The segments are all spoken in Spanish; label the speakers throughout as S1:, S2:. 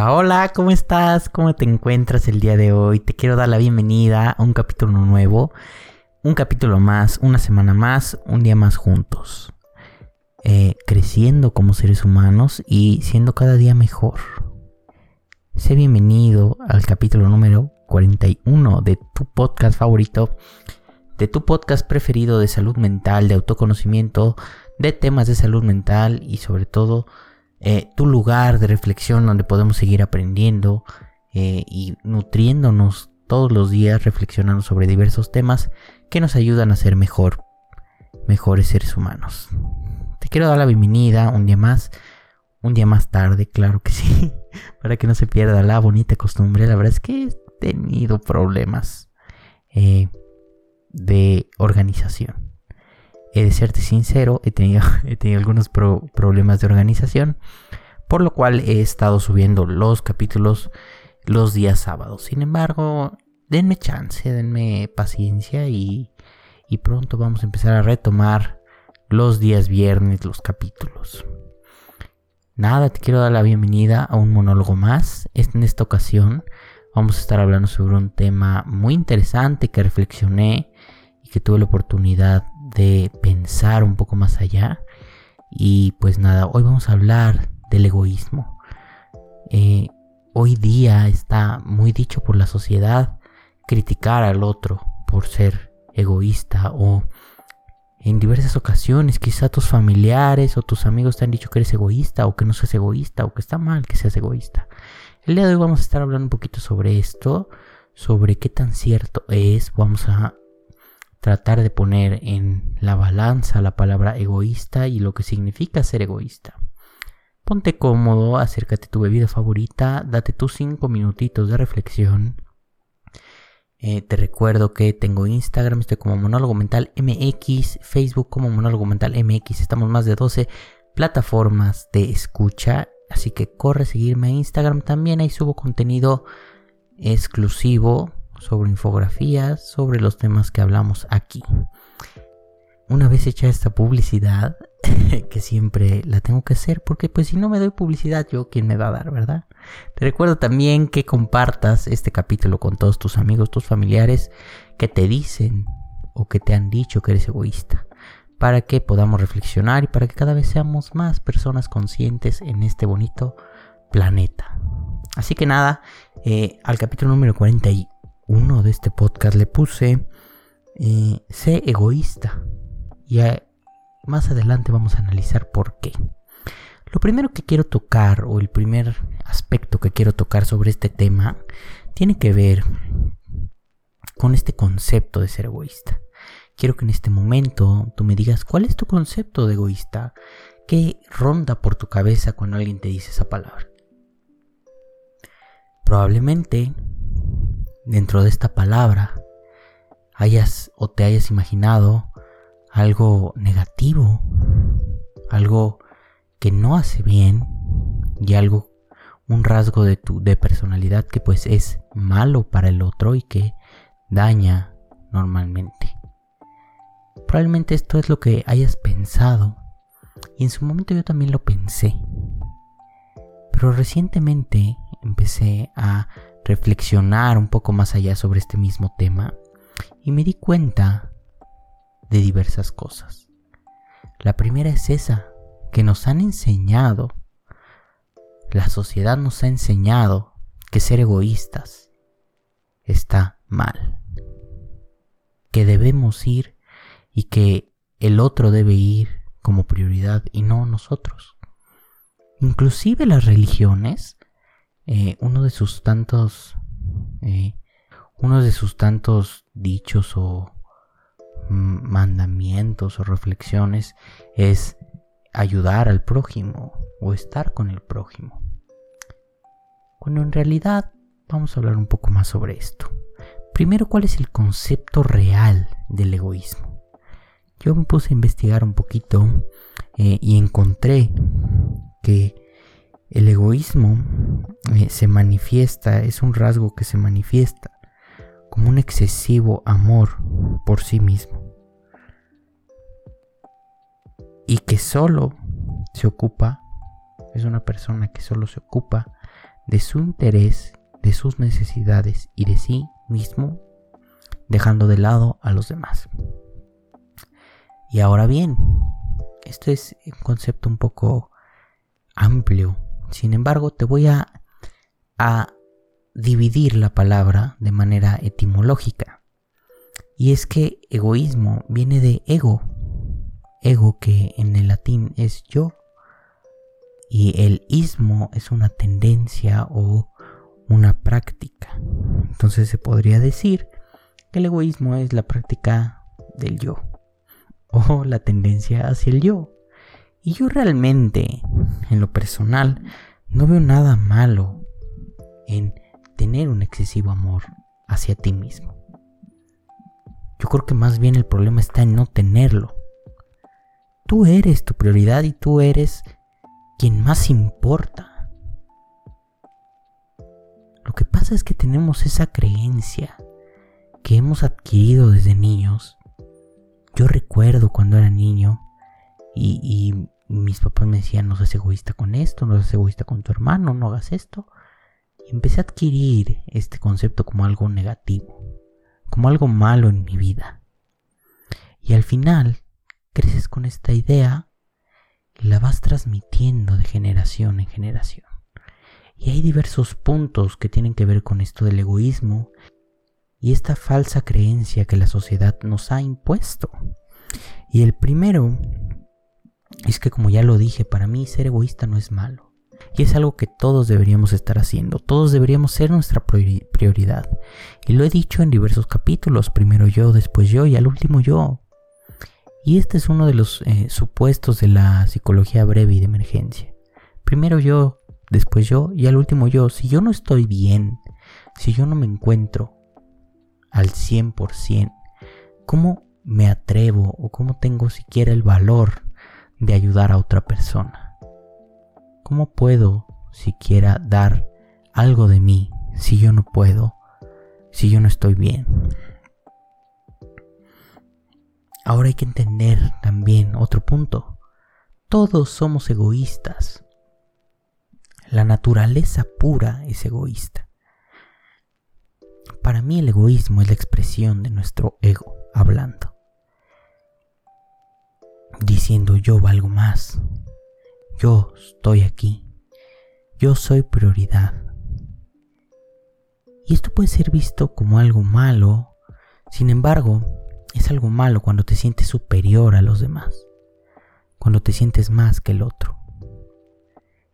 S1: Hola, ¿cómo estás? ¿Cómo te encuentras el día de hoy? Te quiero dar la bienvenida a un capítulo nuevo, un capítulo más, una semana más, un día más juntos, eh, creciendo como seres humanos y siendo cada día mejor. Sé bienvenido al capítulo número 41 de tu podcast favorito, de tu podcast preferido de salud mental, de autoconocimiento, de temas de salud mental y sobre todo eh, tu lugar de reflexión donde podemos seguir aprendiendo eh, y nutriéndonos todos los días, reflexionando sobre diversos temas que nos ayudan a ser mejor, mejores seres humanos. Te quiero dar la bienvenida un día más, un día más tarde, claro que sí, para que no se pierda la bonita costumbre. La verdad es que he tenido problemas eh, de organización he de serte sincero, he tenido, he tenido algunos problemas de organización, por lo cual he estado subiendo los capítulos los días sábados. Sin embargo, denme chance, denme paciencia y, y pronto vamos a empezar a retomar los días viernes los capítulos. Nada, te quiero dar la bienvenida a un monólogo más. En esta ocasión vamos a estar hablando sobre un tema muy interesante que reflexioné y que tuve la oportunidad de pensar un poco más allá. Y pues nada, hoy vamos a hablar del egoísmo. Eh, hoy día está muy dicho por la sociedad criticar al otro por ser egoísta o en diversas ocasiones quizá tus familiares o tus amigos te han dicho que eres egoísta o que no seas egoísta o que está mal que seas egoísta. El día de hoy vamos a estar hablando un poquito sobre esto, sobre qué tan cierto es, vamos a tratar de poner en la balanza la palabra egoísta y lo que significa ser egoísta. Ponte cómodo, acércate a tu bebida favorita, date tus 5 minutitos de reflexión. Eh, te recuerdo que tengo Instagram, estoy como Monólogo Mental MX, Facebook como Monólogo Mental MX, estamos más de 12 plataformas de escucha, así que corre a seguirme a Instagram también, ahí subo contenido exclusivo sobre infografías, sobre los temas que hablamos aquí. Una vez hecha esta publicidad, que siempre la tengo que hacer, porque pues si no me doy publicidad, yo quién me va a dar, ¿verdad? Te recuerdo también que compartas este capítulo con todos tus amigos, tus familiares, que te dicen o que te han dicho que eres egoísta, para que podamos reflexionar y para que cada vez seamos más personas conscientes en este bonito planeta. Así que nada, eh, al capítulo número 41 uno de este podcast le puse eh, sé egoísta. Y más adelante vamos a analizar por qué. Lo primero que quiero tocar, o el primer aspecto que quiero tocar sobre este tema, tiene que ver con este concepto de ser egoísta. Quiero que en este momento tú me digas cuál es tu concepto de egoísta, qué ronda por tu cabeza cuando alguien te dice esa palabra. Probablemente dentro de esta palabra hayas o te hayas imaginado algo negativo, algo que no hace bien y algo un rasgo de tu de personalidad que pues es malo para el otro y que daña normalmente. Probablemente esto es lo que hayas pensado y en su momento yo también lo pensé. Pero recientemente empecé a reflexionar un poco más allá sobre este mismo tema y me di cuenta de diversas cosas. La primera es esa, que nos han enseñado, la sociedad nos ha enseñado que ser egoístas está mal, que debemos ir y que el otro debe ir como prioridad y no nosotros. Inclusive las religiones eh, uno de sus tantos, eh, uno de sus tantos dichos o mandamientos o reflexiones es ayudar al prójimo o estar con el prójimo. Cuando en realidad vamos a hablar un poco más sobre esto. Primero, ¿cuál es el concepto real del egoísmo? Yo me puse a investigar un poquito eh, y encontré que el egoísmo eh, se manifiesta, es un rasgo que se manifiesta como un excesivo amor por sí mismo. Y que solo se ocupa, es una persona que solo se ocupa de su interés, de sus necesidades y de sí mismo, dejando de lado a los demás. Y ahora bien, este es un concepto un poco amplio. Sin embargo, te voy a, dividir la palabra de manera etimológica. Y es que egoísmo viene de ego. Ego que en el latín es yo. Y el ismo es una tendencia o una práctica. Entonces se podría decir que el egoísmo es la práctica del yo. O la tendencia hacia el yo. Y yo realmente, en lo personal, no veo nada malo en tener un excesivo amor hacia ti mismo. Yo creo que más bien el problema está en no tenerlo. Tú eres tu prioridad y tú eres quien más importa. Lo que pasa es que tenemos esa creencia que hemos adquirido desde niños. Yo recuerdo cuando era niño y, mis papás me decían no seas egoísta con esto, no seas egoísta con tu hermano, no hagas esto. Y empecé a adquirir este concepto como algo negativo, como algo malo en mi vida. Y al final creces con esta idea y la vas transmitiendo de generación en generación. Y hay diversos puntos que tienen que ver con esto del egoísmo y esta falsa creencia que la sociedad nos ha impuesto. Y el primero es que como ya lo dije, para mí ser egoísta no es malo. Y es algo que todos deberíamos estar haciendo, todos deberíamos ser nuestra prioridad. Y lo he dicho en diversos capítulos, primero yo, después yo y al último yo. Y este es uno de los eh, supuestos de la psicología breve y de emergencia. Primero yo, después yo y al último yo. Si yo no estoy bien, si yo no me encuentro al 100%, ¿cómo me atrevo o cómo tengo siquiera el valor de ayudar a otra persona? ¿Cómo puedo siquiera dar algo de mí si yo no puedo, si yo no estoy bien? Ahora hay que entender también otro punto. Todos somos egoístas. La naturaleza pura es egoísta. Para mí el egoísmo es la expresión de nuestro ego hablando diciendo yo valgo más, yo estoy aquí, yo soy prioridad. Y esto puede ser visto como algo malo, sin embargo, es algo malo cuando te sientes superior a los demás, cuando te sientes más que el otro.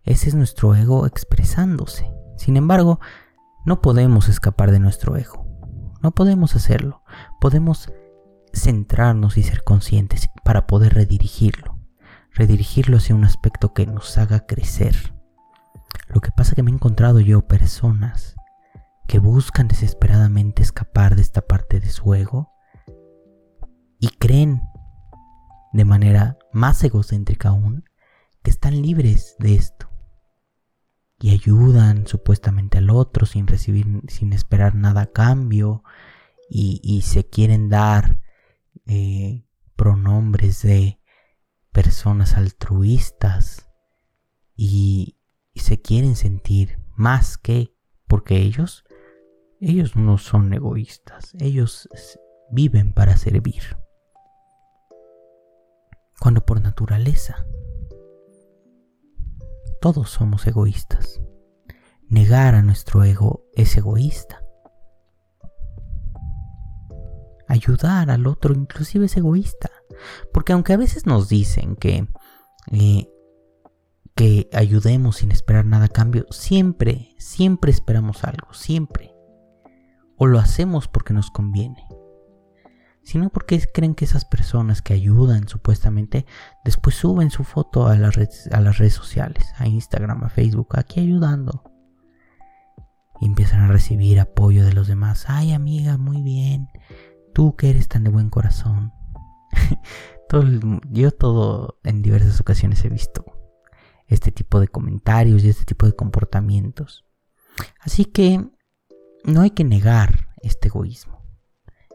S1: Ese es nuestro ego expresándose. Sin embargo, no podemos escapar de nuestro ego. No podemos hacerlo. Podemos centrarnos y ser conscientes para poder redirigirlo, redirigirlo hacia un aspecto que nos haga crecer. Lo que pasa es que me he encontrado yo personas que buscan desesperadamente escapar de esta parte de su ego y creen de manera más egocéntrica aún que están libres de esto y ayudan supuestamente al otro sin recibir, sin esperar nada a cambio y, y se quieren dar eh, pronombres de personas altruistas y, se quieren sentir más que porque ellos ellos no son egoístas, ellos viven para servir. Cuando por naturaleza todos somos egoístas. Negar a nuestro ego es egoísta ayudar al otro inclusive es egoísta. Porque aunque a veces nos dicen que, eh, que ayudemos sin esperar nada a cambio, siempre, siempre esperamos algo, siempre. O lo hacemos porque nos conviene. Sino porque creen que esas personas que ayudan supuestamente después suben su foto a las, redes, a las redes sociales, a Instagram, a Facebook, aquí ayudando. Y empiezan a recibir apoyo de los demás. Ay amiga, muy bien Tú que eres tan de buen corazón. yo todo en diversas ocasiones he visto este tipo de comentarios y este tipo de comportamientos. Así que no hay que negar este egoísmo.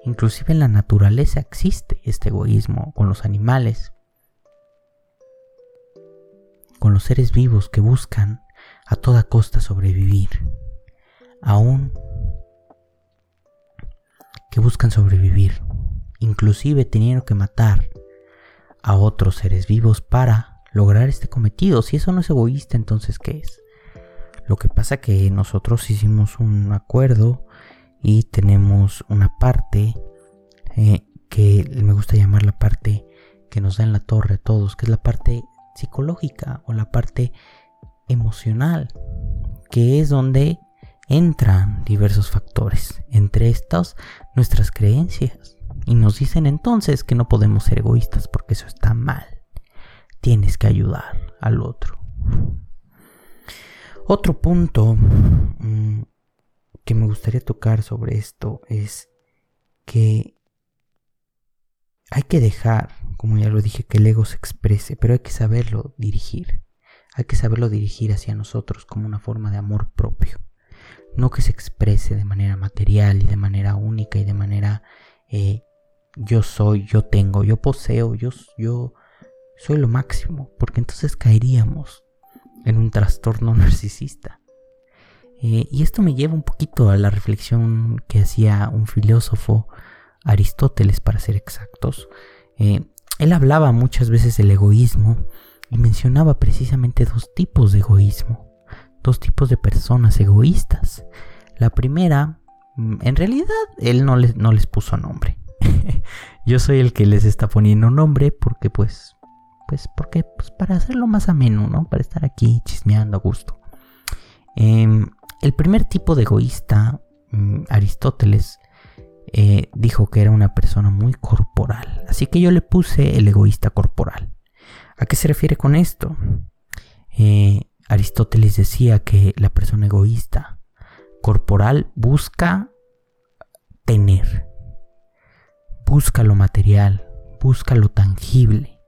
S1: Inclusive en la naturaleza existe este egoísmo con los animales, con los seres vivos que buscan a toda costa sobrevivir, aún buscan sobrevivir, inclusive teniendo que matar a otros seres vivos para lograr este cometido. Si eso no es egoísta, entonces ¿qué es? Lo que pasa que nosotros hicimos un acuerdo y tenemos una parte eh, que me gusta llamar la parte que nos da en la torre a todos, que es la parte psicológica o la parte emocional, que es donde entran diversos factores, entre estos nuestras creencias. Y nos dicen entonces que no podemos ser egoístas porque eso está mal. Tienes que ayudar al otro. Otro punto mm, que me gustaría tocar sobre esto es que hay que dejar, como ya lo dije, que el ego se exprese, pero hay que saberlo dirigir. Hay que saberlo dirigir hacia nosotros como una forma de amor propio. No que se exprese de manera material y de manera única y de manera eh, yo soy, yo tengo, yo poseo, yo, yo soy lo máximo, porque entonces caeríamos en un trastorno narcisista. Eh, y esto me lleva un poquito a la reflexión que hacía un filósofo, Aristóteles para ser exactos. Eh, él hablaba muchas veces del egoísmo y mencionaba precisamente dos tipos de egoísmo, dos tipos de personas egoístas. La primera, mm, en realidad, él no les, no les puso nombre. Yo soy el que les está poniendo nombre porque pues, pues, porque, pues para hacerlo más ameno, ¿no? Para estar aquí chismeando a gusto. Em, el primer tipo de egoísta, mm, Aristóteles, eh, dijo que era una persona muy corporal. Así que yo le puse el egoísta corporal. ¿A qué se refiere con esto? Eh, Aristóteles decía que la persona egoísta corporal busca tener, busca lo material, busca lo tangible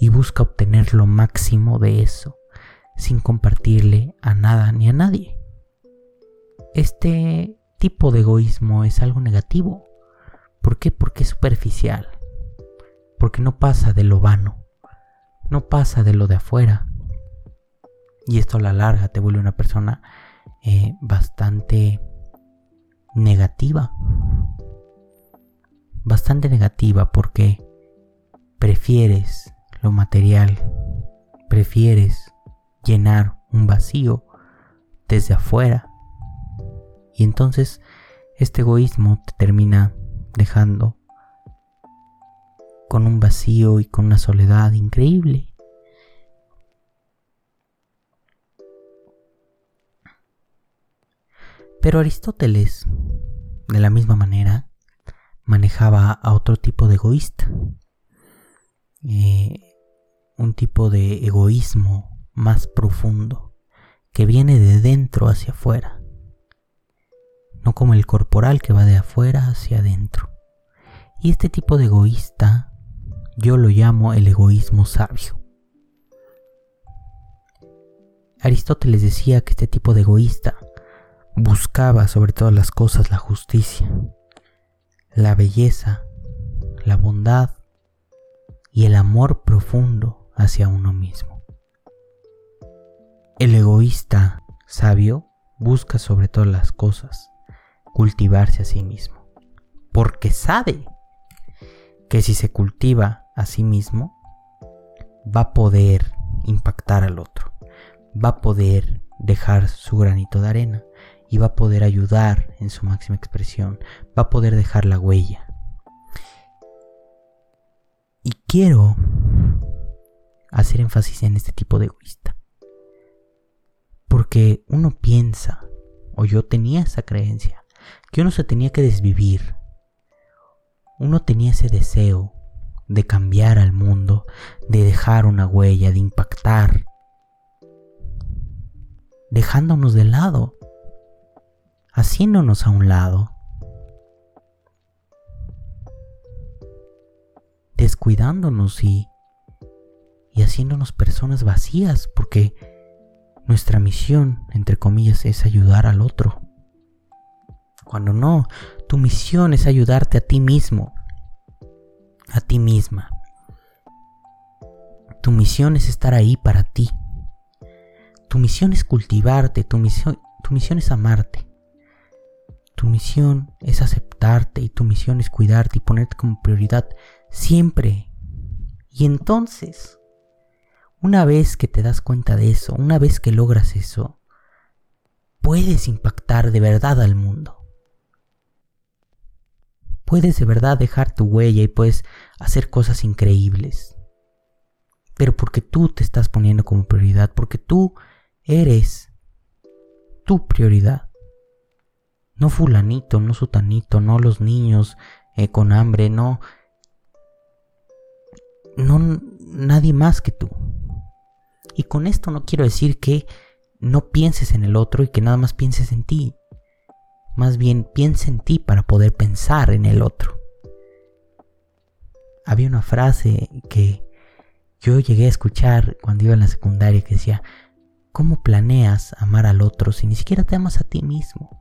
S1: y busca obtener lo máximo de eso sin compartirle a nada ni a nadie. Este tipo de egoísmo es algo negativo. ¿Por qué? Porque es superficial. Porque no pasa de lo vano. No pasa de lo de afuera. Y esto a la larga te vuelve una persona eh, bastante negativa. Bastante negativa porque prefieres lo material. Prefieres llenar un vacío desde afuera y entonces este egoísmo te termina dejando con un vacío y con una soledad increíble. Pero Aristóteles, de la misma manera, manejaba a otro tipo de egoísta. Eh, un tipo de egoísmo más profundo que viene de dentro hacia afuera no como el corporal que va de afuera hacia adentro. Y este tipo de egoísta yo lo llamo el egoísmo sabio. Aristóteles decía que este tipo de egoísta buscaba sobre todas las cosas la justicia, la belleza, la bondad y el amor profundo hacia uno mismo. El egoísta sabio busca sobre todas las cosas cultivarse a sí mismo. Porque sabe que si se cultiva a sí mismo, va a poder impactar al otro. Va a poder dejar su granito de arena y va a poder ayudar en su máxima expresión. Va a poder dejar la huella. Y quiero hacer énfasis en este tipo de egoísta. Porque uno piensa, o yo tenía esa creencia, que uno se tenía que desvivir. Uno tenía ese deseo de cambiar al mundo, de dejar una huella, de impactar, dejándonos de lado, haciéndonos a un lado, descuidándonos y, y haciéndonos personas vacías, porque nuestra misión, entre comillas, es ayudar al otro. Cuando no, tu misión es ayudarte a ti mismo, a ti misma. Tu misión es estar ahí para ti. Tu misión es cultivarte, tu misión, tu misión es amarte. Tu misión es aceptarte y tu misión es cuidarte y ponerte como prioridad siempre. Y entonces, una vez que te das cuenta de eso, una vez que logras eso, puedes impactar de verdad al mundo. Puedes de verdad dejar tu huella y puedes hacer cosas increíbles. Pero porque tú te estás poniendo como prioridad, porque tú eres tu prioridad. No fulanito, no sutanito, no los niños eh, con hambre, no... No nadie más que tú. Y con esto no quiero decir que no pienses en el otro y que nada más pienses en ti. Más bien piensa en ti para poder pensar en el otro. Había una frase que yo llegué a escuchar cuando iba en la secundaria que decía, ¿cómo planeas amar al otro si ni siquiera te amas a ti mismo?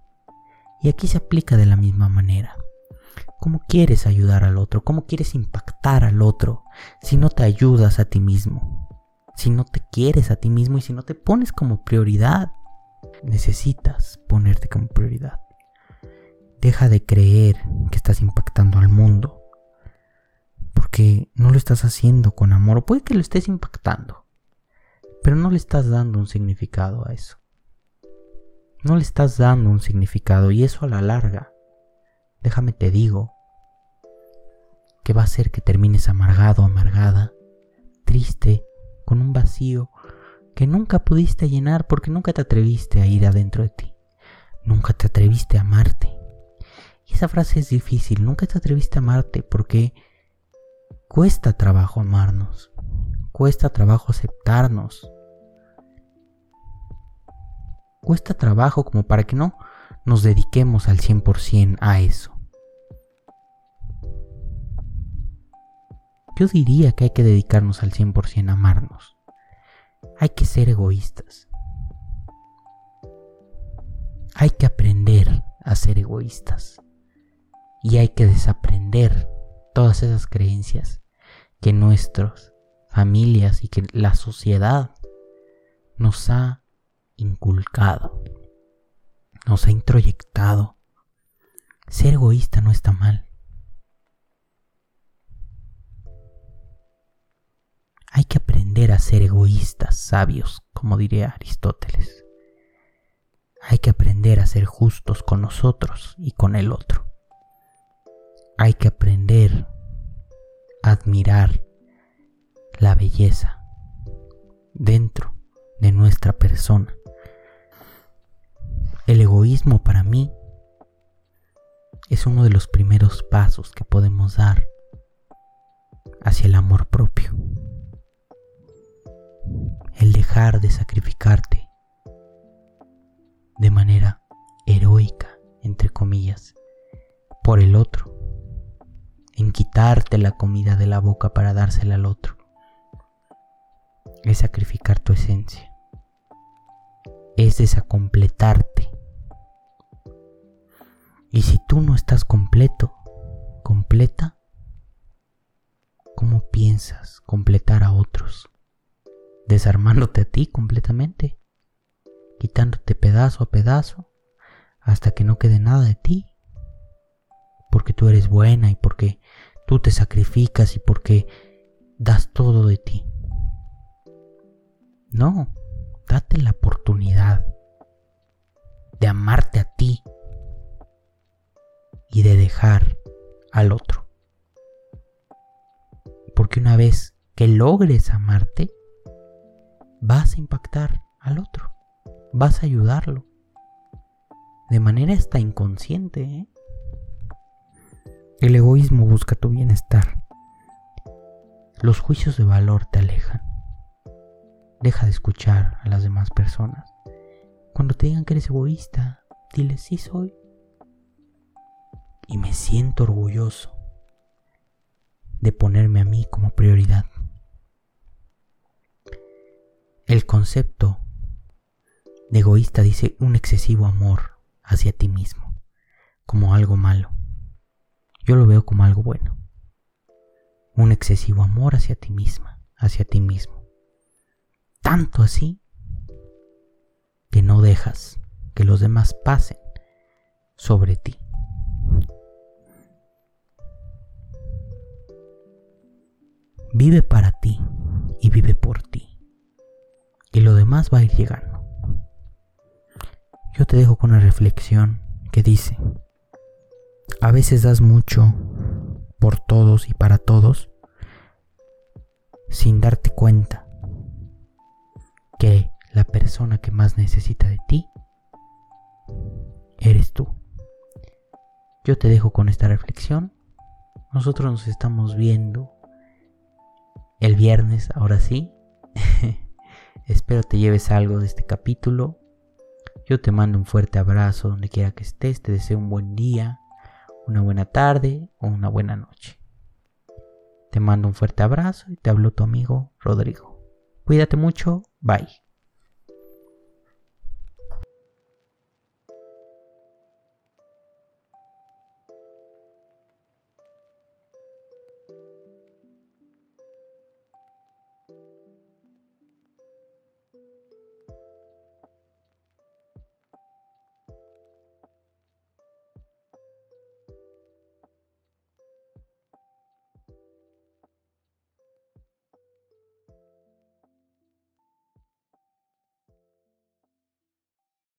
S1: Y aquí se aplica de la misma manera. ¿Cómo quieres ayudar al otro? ¿Cómo quieres impactar al otro si no te ayudas a ti mismo? Si no te quieres a ti mismo y si no te pones como prioridad. Necesitas ponerte como prioridad. Deja de creer que estás impactando al mundo. Porque no lo estás haciendo con amor. O puede que lo estés impactando. Pero no le estás dando un significado a eso. No le estás dando un significado. Y eso a la larga, déjame te digo, que va a hacer que termines amargado, amargada, triste, con un vacío que nunca pudiste llenar porque nunca te atreviste a ir adentro de ti. Nunca te atreviste a amarte. Y esa frase es difícil, nunca te atreviste a amarte porque cuesta trabajo amarnos, cuesta trabajo aceptarnos, cuesta trabajo como para que no nos dediquemos al 100% a eso. Yo diría que hay que dedicarnos al 100% a amarnos. Hay que ser egoístas. Hay que aprender a ser egoístas y hay que desaprender todas esas creencias que nuestras familias y que la sociedad nos ha inculcado, nos ha introyectado. Ser egoísta no está mal. Hay que aprender a ser egoístas, sabios, como diría Aristóteles. Hay que aprender a ser justos con nosotros y con el otro hay que aprender a admirar la belleza dentro de nuestra persona. El egoísmo para mí es uno de los primeros pasos que podemos dar hacia el amor propio. El dejar de sacrificarte de manera heroica, entre comillas, por el otro en quitarte la comida de la boca para dársela al otro. Es sacrificar tu esencia. Es desacompletarte. Y si tú no estás completo, completa, ¿cómo piensas completar a otros? Desarmándote a ti completamente, quitándote pedazo a pedazo hasta que no quede nada de ti porque tú eres buena y porque tú te sacrificas y porque das todo de ti. No, date la oportunidad de amarte a ti y de dejar al otro. Porque una vez que logres amarte, vas a impactar al otro, vas a ayudarlo. De manera hasta inconsciente, ¿eh? El egoísmo busca tu bienestar. Los juicios de valor te alejan. Deja de escuchar a las demás personas. Cuando te digan que eres egoísta, dile sí soy. Y me siento orgulloso de ponerme a mí como prioridad. El concepto de egoísta dice un excesivo amor hacia ti mismo, como algo malo yo lo veo como algo bueno. Un excesivo amor hacia ti misma, hacia ti mismo. Tanto así no dejas que los demás pasen sobre ti. Vive para ti y vive por ti. Y lo demás va a ir llegando. Yo te dejo con una reflexión que dice, a veces das mucho por todos y para todos sin darte cuenta que la persona que más necesita de ti eres tú. Yo te dejo con esta reflexión. Nosotros nos estamos viendo el viernes, ahora sí. Espero te lleves algo de este capítulo. Yo te mando un fuerte abrazo donde quiera que estés. Te deseo un buen día, una buena tarde o una buena noche. Te mando un fuerte abrazo y te hablo tu amigo Rodrigo. Cuídate mucho. Bye.